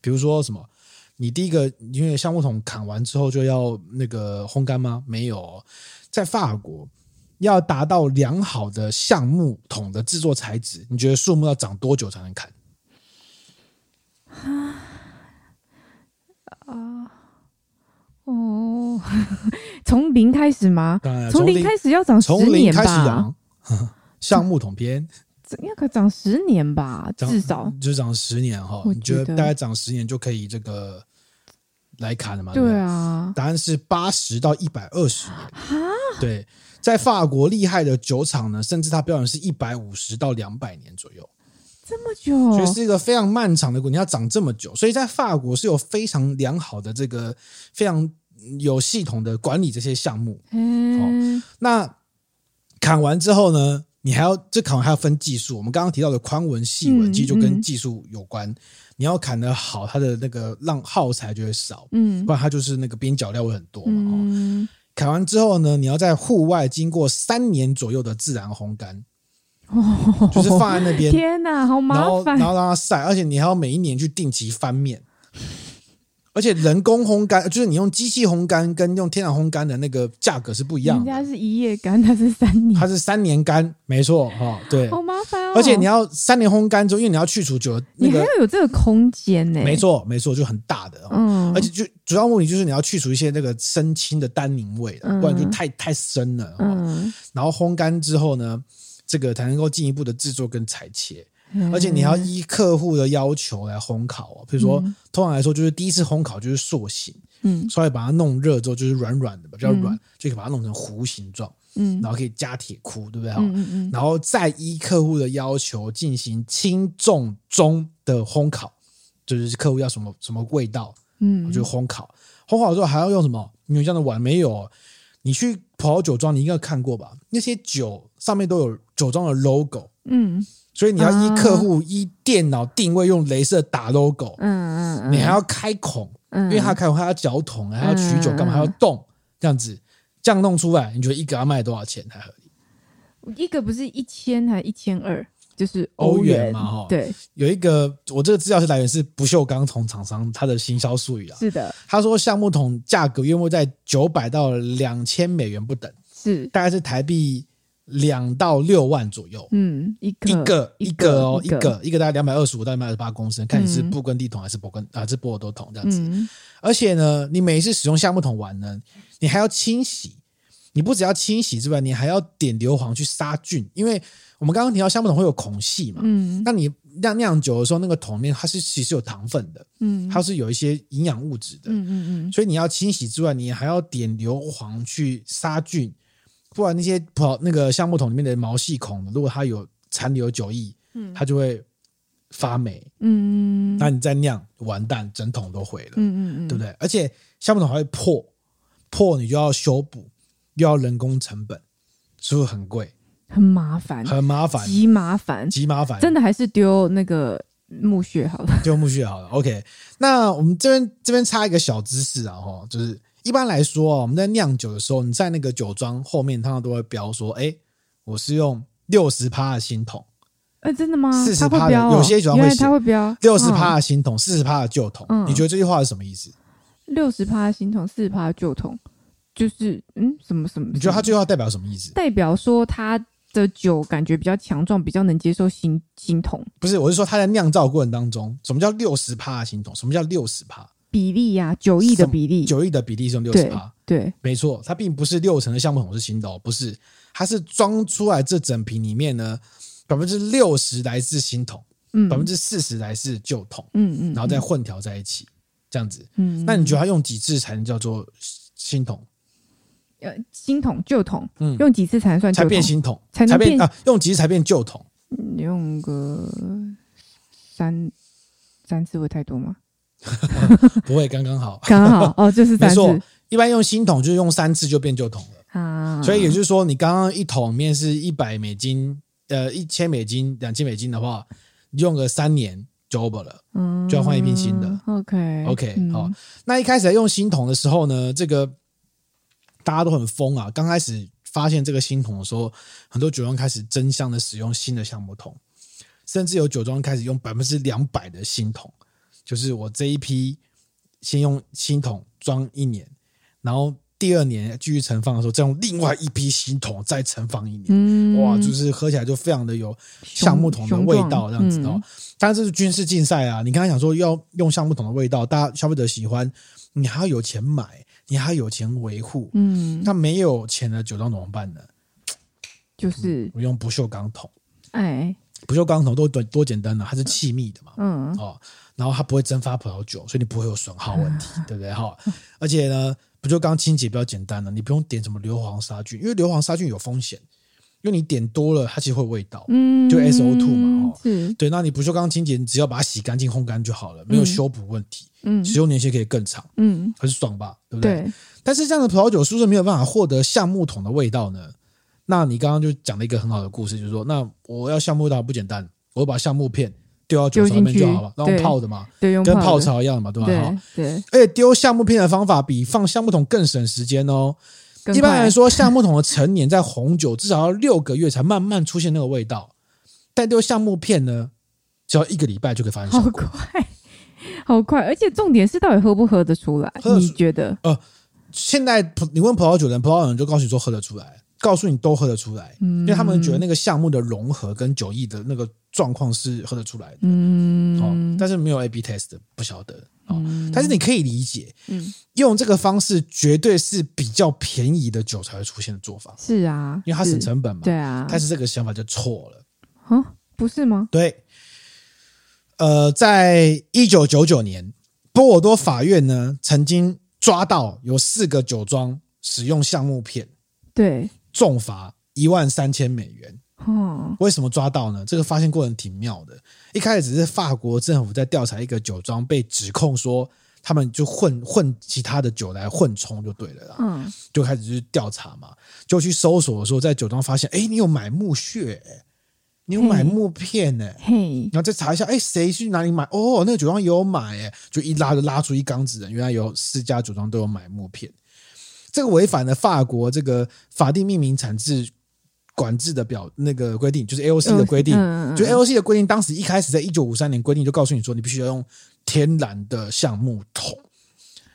比如说什么，你第一个因为橡木桶砍完之后就要那个烘干吗？没有，在法国要达到良好的橡木桶的制作材质，你觉得树木要长多久才能砍？啊？哦，从零开始吗？从零开始要长十年吧。橡木桶边应该可长十年吧，至少就长十年哈。你觉得大概长十年就可以这个来砍了吗？对啊，答案是八十到一百二十年。对，在法国厉害的酒厂呢，甚至它标准是一百五十到两百年左右，这么久，所以是一个非常漫长的过程，你要长这么久，所以在法国是有非常良好的这个非常有系统的管理这些项目。嗯，哦，那砍完之后呢，你还要这砍完还要分技术，我们刚刚提到的宽纹细纹，其实就跟技术有关。嗯嗯你要砍得好，它的那个浪耗材就会少，嗯，不然它就是那个边角料会很多嘛。嗯，砍完之后呢，你要在户外经过三年左右的自然烘干，哦，就是放在那边。天哪，好麻烦。然后，然后让它晒，而且你还要每一年去定期翻面。而且人工烘干，就是你用机器烘干跟用天然烘干的那个价格是不一样的。人家是一夜干，它是三年，它是三年干，没错哈，对。好麻烦哦。而且你要三年烘干之后，因为你要去除酒，那个，你还要有这个空间呢。没错，没错，就很大的。嗯。而且就主要目的就是你要去除一些那个生青的单宁味，不然就太太深了。嗯。然后烘干之后呢，这个才能够进一步的制作跟裁切。而且你要依客户的要求来烘烤哦，比如说，通常来说就是第一次烘烤就是塑形，嗯，稍微把它弄热之后就是软软的，比较软，就可以把它弄成弧形状，嗯，然后可以加铁箍，对不对？嗯嗯嗯，然后再依客户的要求进行轻重中的烘烤，就是客户要什么什么味道，嗯，就烘烤，烘烤之后还要用什么？你有这样的碗没有？你去葡萄酒庄，你应该看过吧？那些酒上面都有酒庄的 logo，嗯。所以你要依客户依电脑定位用镭射打 logo，嗯嗯，你还要开孔，因为他开孔还要搅桶，还要取酒干嘛还要动，这样子。这样弄出来，你觉得一个要卖多少钱才合理？一个不是一千还一千二，就是欧元嘛哈。对，有一个我这个资料是来源是不锈钢桶厂商他的行销术语啊，是的，他说橡木桶价格约莫在九百到两千美元不等，是。大概是台币。两到六万左右，嗯，一个一个一个哦，一个。一个大概两百二十五到两百二十八公升，看你是布根地桶还是勃根啊，是波尔多桶这样子。而且呢，你每一次使用橡木桶完呢，你还要清洗，你不只要清洗之外，你还要点硫磺去杀菌，因为我们刚刚提到橡木桶会有孔隙嘛，嗯，那你酿酿酒的时候，那个桶里面它是其实有糖分的，嗯，它是有一些营养物质的，嗯嗯嗯，所以你要清洗之外，你还要点硫磺去杀菌。不然那些跑那个橡木桶里面的毛细孔，如果它有残留酒液，嗯，它就会发霉，嗯，那你再酿完蛋，整桶都毁了，嗯嗯嗯，对不对？而且橡木桶还会破，破你就要修补，又要人工成本，是不是很贵？很麻烦，很麻烦，极麻烦，极麻烦，真的还是丢那个木屑好了，丢木屑好了。OK，那我们这边这边插一个小知识啊，哈，就是。一般来说啊，我们在酿酒的时候，你在那个酒庄后面，通常都会标说：“哎，我是用六十趴的新桶。”哎，真的吗？四十趴的，有些酒庄会写，它会标六十趴的新桶，四十趴的旧桶。你觉得这句话是什么意思？六十趴的新桶，四十趴的旧桶，就是嗯，什么什么？你觉得它这句话代表什么意思？代表说他的酒感觉比较强壮，比较能接受新新桶。不是，我是说它在酿造过程当中，什么叫六十趴的新桶？什么叫六十趴？比例呀、啊，酒液的比例，九亿的比例是用六十趴，对，没错，它并不是六成的橡木桶是新的哦，不是，它是装出来这整瓶里面呢，百分之六十来自新桶，嗯，百分之四十来自旧桶，嗯嗯，然后再混调在一起，这样子，嗯，那你觉得它用几次才能叫做新桶？呃，新桶、旧桶，嗯，用几次才能算才变新桶？才能变啊？用几次才变旧桶？用个三三次会太多吗？不会，刚刚好，刚好哦，就是。没错，一般用新桶就是用三次就变旧桶了啊。所以也就是说，你刚刚一桶里面是一百美金，呃，一千美金、两千美金的话，用个三年就 over 了，嗯，就要换一瓶新的。OK OK，好。那一开始用新桶的时候呢，这个大家都很疯啊。刚开始发现这个新桶的时候，很多酒庄开始争相的使用新的橡木桶，甚至有酒庄开始用百分之两百的新桶。就是我这一批先用新桶装一年，然后第二年继续盛放的时候，再用另外一批新桶再盛放一年。嗯，哇，就是喝起来就非常的有橡木桶的味道，这样子哦。当然这是军事竞赛啊！你刚才想说要用橡木桶的味道，大家消费者喜欢，你还要有钱买，你还要有钱维护。嗯，那没有钱的酒庄怎么办呢？就是我用不锈钢桶。哎，不锈钢桶都多多简单呢，它是气密的嘛。嗯，哦。然后它不会蒸发葡萄酒，所以你不会有损耗问题，对不对？哈，而且呢，不锈钢清洁比较简单了？你不用点什么硫磺杀菌，因为硫磺杀菌有风险，因为你点多了，它其实会有味道，嗯，就 SO2 嘛，哦，对，那你不锈钢清洁，你只要把它洗干净、烘干就好了，没有修补问题，嗯，使用年限可以更长，嗯，很爽吧，对不对？对。但是这样的葡萄酒是不是没有办法获得橡木桶的味道呢？那你刚刚就讲了一个很好的故事，就是说，那我要橡木味道不简单，我把橡木片。丢到酒槽里面就好了，然后泡的嘛，对，跟泡茶一样的嘛，对吧？对，对，而且丢橡木片的方法比放橡木桶更省时间哦。一般来说，橡木桶的成年在红酒至少要六个月才慢慢出现那个味道，但丢橡木片呢，只要一个礼拜就可以发现效果。好快，好快！而且重点是到底喝不喝得出来？你觉得？呃，现在你问葡萄酒人，葡萄酒人就告诉你说喝得出来。告诉你都喝得出来，嗯，因为他们觉得那个项目的融合跟酒意的那个状况是喝得出来的，嗯，哦，但是没有 A/B test 不晓得，哦，但是你可以理解，嗯，用这个方式绝对是比较便宜的酒才会出现的做法，是啊，因为它省成本嘛，对啊，但是这个想法就错了，啊，不是吗？对，呃，在一九九九年，波尔多法院呢曾经抓到有四个酒庄使用橡木片，对。重罚一万三千美元。嗯，为什么抓到呢？这个发现过程挺妙的。一开始只是法国政府在调查一个酒庄，被指控说他们就混混其他的酒来混冲就对了啦。嗯，就开始去调查嘛，就去搜索的时候，在酒庄发现，哎，你有买木屑，你有买木片呢？嘿，然后再查一下，哎，谁去哪里买？哦，那个酒庄也有买，哎，就一拉就拉出一缸子人，原来有四家酒庄都有买木片。这个违反了法国这个法定命名产制管制的表那个规定，就是 AOC 的规定。就 AOC 的规定，当时一开始在一九五三年规定就告诉你说，你必须要用天然的橡木桶。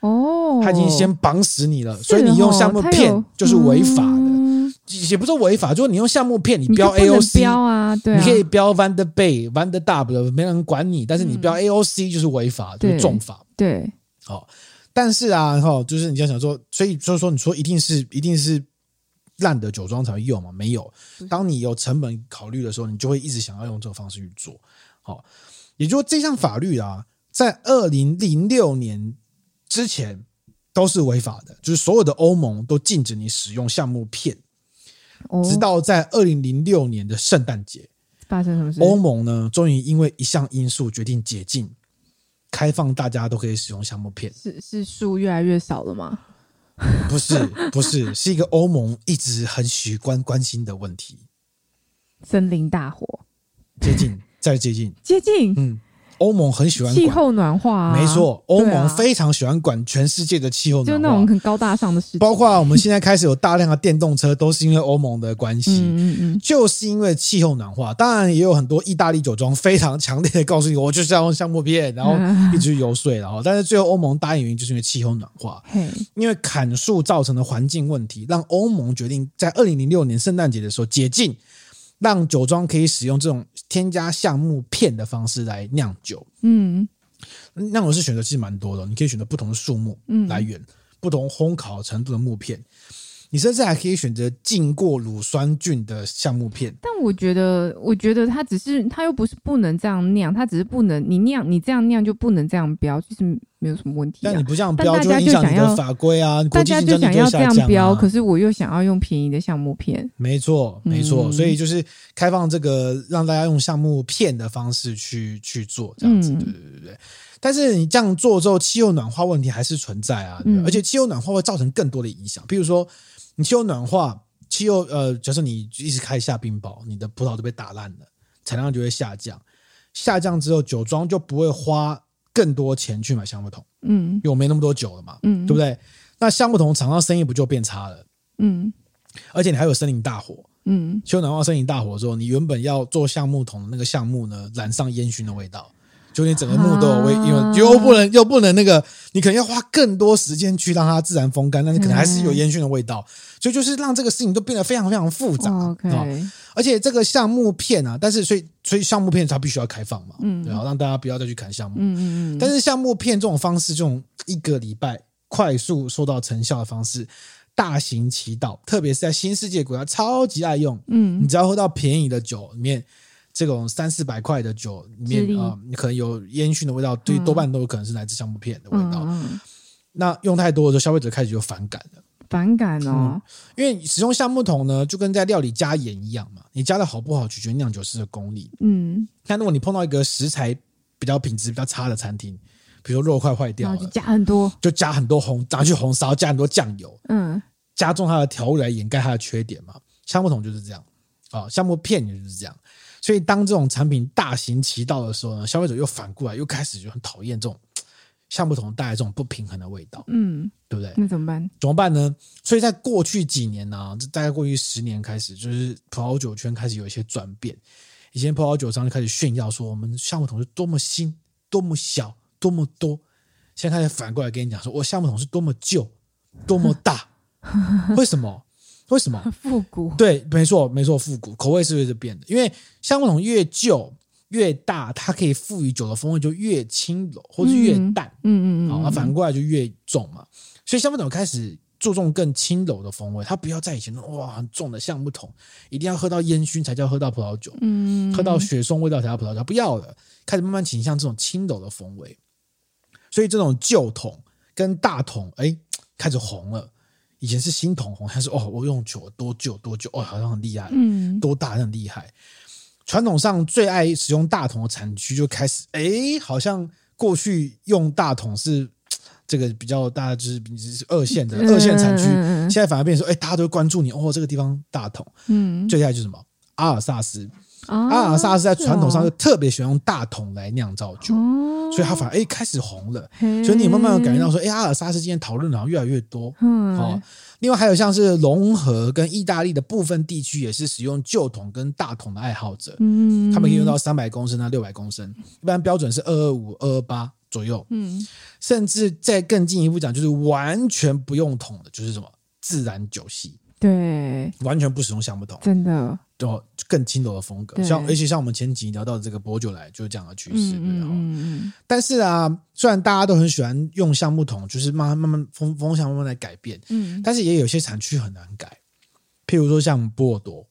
哦，他已经先绑死你了，所以你用橡木片就是违法的，也不是违法，就是你用橡木片，你标 AOC 标啊，对，你可以标 Van der Bay、Van der Dub，没人管你，但是你标 AOC 就是违法，就是重罚。对，好。但是啊，哈，就是你要想说，所以就是说，你说一定是一定是烂的酒庄才会用吗？没有。当你有成本考虑的时候，你就会一直想要用这种方式去做。好，也就是说，这项法律啊，在二零零六年之前都是违法的，就是所有的欧盟都禁止你使用橡木片，直到在二零零六年的圣诞节发生什么事？欧盟呢，终于因为一项因素决定解禁。开放大家都可以使用橡木片，是是数越来越少了吗？不是不是，是一个欧盟一直很喜欢关心的问题。森林大火，接近，再接近，接近，嗯。欧盟很喜欢气候暖化，没错，欧盟非常喜欢管全世界的气候暖化，就那种很高大上的事情。包括我们现在开始有大量的电动车，都是因为欧盟的关系，嗯嗯，就是因为气候暖化。当然，也有很多意大利酒庄非常强烈的告诉你，我就是要用橡木片，然后一直游说，然后，但是最后欧盟答应原因就是因为气候暖化，因为砍树造成的环境问题，让欧盟决定在二零零六年圣诞节的时候解禁。让酒庄可以使用这种添加橡木片的方式来酿酒。嗯，酿酒师选择其实蛮多的，你可以选择不同的树木来源，嗯、不同烘烤程度的木片。你甚至还可以选择浸过乳酸菌的橡木片，但我觉得，我觉得它只是，它又不是不能这样酿，它只是不能你酿，你这样酿就不能这样标，其实没有什么问题、啊。但你不这样标，就影响你的法规啊，大家就想要这样标，可是我又想要用便宜的橡木片。没错，没错，嗯、所以就是开放这个让大家用橡木片的方式去去做这样子，对对对对。但是你这样做之后，气候暖化问题还是存在啊，嗯、而且气候暖化会造成更多的影响，比如说。你气候暖化，气候呃，假设你一直开下冰雹，你的葡萄都被打烂了，产量就会下降。下降之后，酒庄就不会花更多钱去买橡木桶，嗯，因为我没那么多酒了嘛，嗯，对不对？那橡木桶厂商生意不就变差了？嗯，而且你还有森林大火，嗯，气候暖化森林大火之后，你原本要做橡木桶的那个橡木呢，染上烟熏的味道。就你整个木都有味，因为又不能又不能那个，你可能要花更多时间去让它自然风干，但是可能还是有烟熏的味道，所以就是让这个事情都变得非常非常复杂。而且这个橡木片啊，但是所以所以橡木片它必须要开放嘛，嗯，然后让大家不要再去砍橡木，嗯嗯，但是橡木片这种方式，这种一个礼拜快速收到成效的方式，大行其道，特别是在新世界国家超级爱用，嗯，你只要喝到便宜的酒里面。这种三四百块的酒里面啊，你可能有烟熏的味道，对，多半都有可能是来自橡木片的味道。那用太多的时候，消费者开始就反感了。反感哦、嗯，因为使用橡木桶呢，就跟在料理加盐一样嘛，你加的好不好，取决于酿酒师的功力。嗯，但如果你碰到一个食材比较品质比较差的餐厅，比如说肉块坏掉了，就加很多，就加很多红，拿去红烧，加很多酱油，嗯，加重它的调味来掩盖它的缺点嘛。橡木桶就是这样，啊，橡木片也就是这样。所以当这种产品大行其道的时候呢，消费者又反过来又开始就很讨厌这种。橡木桶带来这种不平衡的味道，嗯，对不对？那怎么办？怎么办呢？所以在过去几年呢、啊，大概过去十年开始，就是葡萄酒圈开始有一些转变。以前葡萄酒商就开始炫耀说，我们橡木桶是多么新、多么小、多么多。现在开始反过来跟你讲说，我橡木桶是多么旧、多么大。为什么？为什么？复古？对，没错，没错，复古口味是会是变的？因为橡木桶越旧。越大，它可以赋予酒的风味就越轻柔，或是越淡。嗯嗯嗯，好，反过来就越重嘛。所以橡木桶开始注重更轻柔的风味，它不要在以前哇很重的橡木桶，一定要喝到烟熏才叫喝到葡萄酒，嗯，喝到雪松味道才叫葡萄酒，不要了，开始慢慢倾向这种轻柔的风味。所以这种旧桶跟大桶，哎，开始红了。以前是新桶红，还是哦，我用酒多久多久，哦，好像很厉害，嗯，多大很厉害。传统上最爱使用大桶的产区就开始，哎，好像过去用大桶是这个比较大，就是是二线的二线产区，现在反而变成说，哎，大家都关注你哦，这个地方大桶。嗯，最厉害就是什么？阿尔萨斯，阿尔萨斯在传统上就特别喜欢用大桶来酿造酒，所以它反而哎开始红了。所以你慢慢感觉到说，哎，阿尔萨斯今天讨论好像越来越多。嗯，好。另外还有像是融合跟意大利的部分地区，也是使用旧桶跟大桶的爱好者。嗯，他们可以用到三百公升到六百公升，一般标准是二二五、二二八左右。嗯，甚至再更进一步讲，就是完全不用桶的，就是什么自然酒系。对，完全不使用橡木桶，真的。就更轻柔的风格，像而且像我们前几集聊到的这个薄酒来，就是这样的趋势？嗯嗯。但是啊，虽然大家都很喜欢用橡木桶，就是慢慢慢慢风风向慢慢来改变，嗯，但是也有些产区很难改，譬如说像波尔多，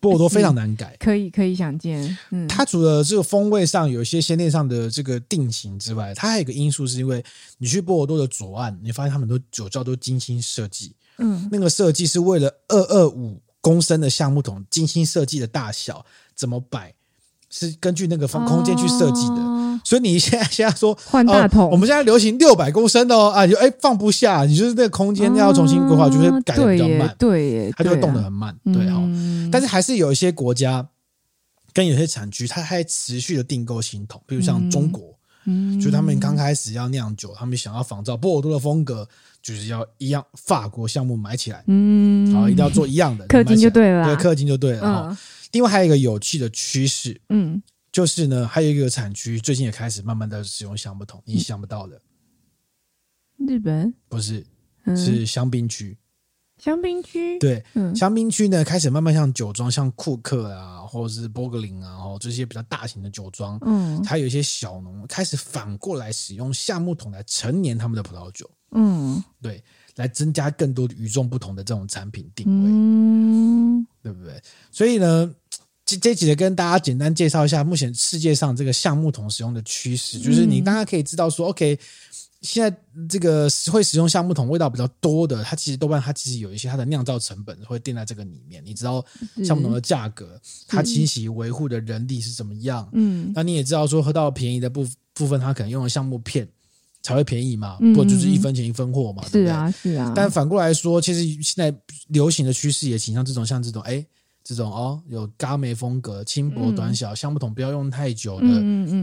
波尔多非常难改，可以可以想见，嗯，它除了这个风味上有一些先烈上的这个定型之外，它还有一个因素是因为你去波尔多的左岸，你发现他们都酒窖都精心设计，嗯，那个设计是为了二二五。公升的橡木桶精心设计的大小怎么摆，是根据那个方空间去设计的。哦、所以你现在现在说换大桶、呃，我们现在流行六百公升的哦啊，就哎放不下，你就是那个空间要重新规划，就会改的比较慢，对，它就会动得很慢，对哈、嗯。但是还是有一些国家跟有些产区，它还持续的订购新桶，比如像中国。嗯嗯，就他们刚开始要酿酒，他们想要仿照波尔多的风格，就是要一样法国项目买起来，嗯，好，一定要做一样的，氪金就对了，对，氪金就对了。嗯，另外还有一个有趣的趋势，嗯，就是呢，还有一个产区最近也开始慢慢的使用橡木桶，你想不到的，日本？不是，是香槟区。香槟区？对，嗯、香槟区呢开始慢慢像酒庄，像库克啊，或者是波格林啊，哦，这些比较大型的酒庄，嗯，还有一些小农开始反过来使用橡木桶来陈年他们的葡萄酒，嗯，对，来增加更多与众不同的这种产品定位，嗯，对不对？所以呢，这这几个跟大家简单介绍一下目前世界上这个橡木桶使用的趋势，就是你大家可以知道说，OK。现在这个会使用橡木桶味道比较多的，它其实多半它其实有一些它的酿造成本会定在这个里面。你知道橡木桶的价格，它清洗维护的人力是怎么样？嗯，那你也知道说喝到便宜的部部分，它可能用了橡木片才会便宜嘛，不就是一分钱一分货嘛？对不对？是啊，是啊。但反过来说，其实现在流行的趋势也倾向这种像这种哎这种哦有嘎梅风格、轻薄短小、橡木桶不要用太久的，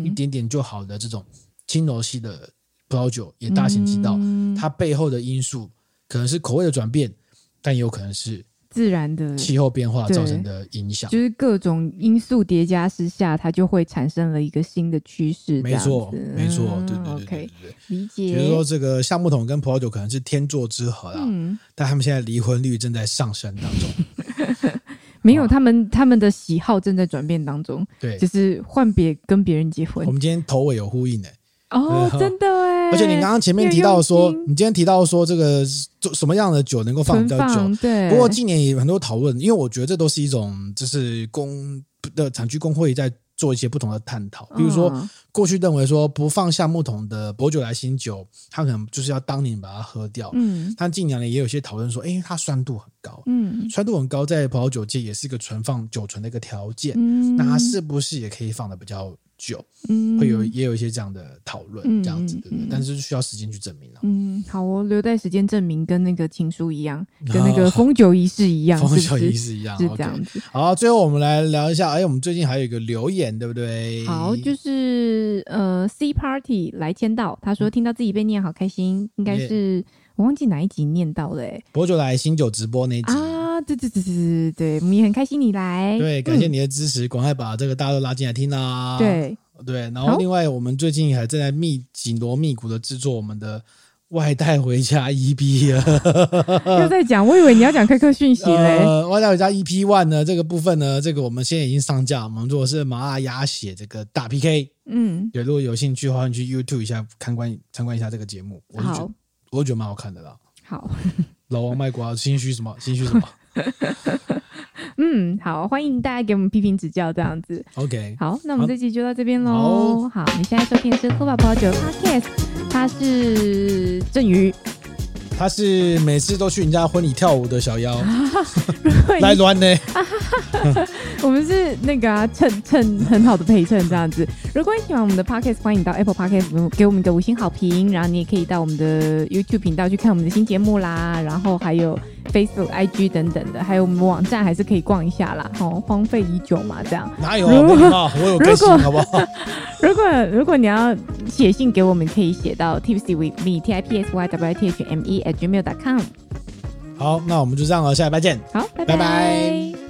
一点点就好的这种轻柔系的。葡萄酒也大行其道，嗯，它背后的因素可能是口味的转变，但也有可能是自然的气候变化造成的影响，就是各种因素叠加之下，它就会产生了一个新的趋势。没错，没错，对对对对对，对，对，理解。比如说，这个橡木桶跟葡萄酒可能是天作之合啦，嗯，但他们现在离婚率正在上升当中。没有，他们他们的喜好正在转变当中，对，就是换别跟别人结婚。我们今天头尾有呼应的。哦，真的哎！而且你刚刚前面提到说，你今天提到说这个做什么样的酒能够放比较久？对。不过近年也有很多讨论，因为我觉得这都是一种就是工的产区工会在做一些不同的探讨。比如说，过去认为说不放橡木桶的薄酒来新酒，它可能就是要当年把它喝掉。嗯，但近年来也有些讨论说，哎，它酸度很高。嗯，酸度很高，在葡萄酒界也是一个存放酒存的一个条件。嗯，那它是不是也可以放的比较？酒，嗯，会有也有一些这样的讨论，嗯、这样子对不对？嗯、但是需要时间去证明了。嗯，好，哦留待时间证明，跟那个情书一样，跟那个封酒仪式一样，封酒仪式一样，是这样子。好，最后我们来聊一下，哎，我们最近还有一个留言，对不对？好，就是呃，C Party 来签到，他说听到自己被念好开心，应该是。我忘记哪一集念到了，哎，博酒来新酒直播那一集啊，对对对对对对，我们也很开心你来，对，感谢你的支持，赶快把这个大家都拉进来听啦，对对，然后另外我们最近还正在密紧锣密鼓的制作我们的外带回家 EP，啊又在讲，我以为你要讲开课讯息嘞，外带回家 EP One 呢这个部分呢，这个我们现在已经上架，我们做的是麻辣鸭血这个大 PK，嗯，对，如果有兴趣的话，你去 YouTube 一下参观参观一下这个节目，我就觉得。我觉得蛮好看的啦。好，老王卖瓜，心虚什么？心虚什么？嗯，好，欢迎大家给我们批评指教，这样子。OK，好，那我们这期就到这边喽。好，你现在收听的是喝吧葡萄酒 Podcast，他是郑宇。他是每次都去人家婚礼跳舞的小妖，来乱呢。我们是那个啊，衬衬很好的配衬这样子。如果你喜欢我们的 podcast，欢迎到 Apple Podcast 给我们一个五星好评。然后你也可以到我们的 YouTube 频道去看我们的新节目啦。然后还有 Facebook、IG 等等的，还有我们网站还是可以逛一下啦。哦，荒废已久嘛，这样。哪有啊？如果 我有更新，好不好？如果如果你要写信给我们，可以写到 tipsy with me t i p s y w i t h m e at gmail dot com。好，那我们就这样了，下礼拜见。好，拜拜。拜拜。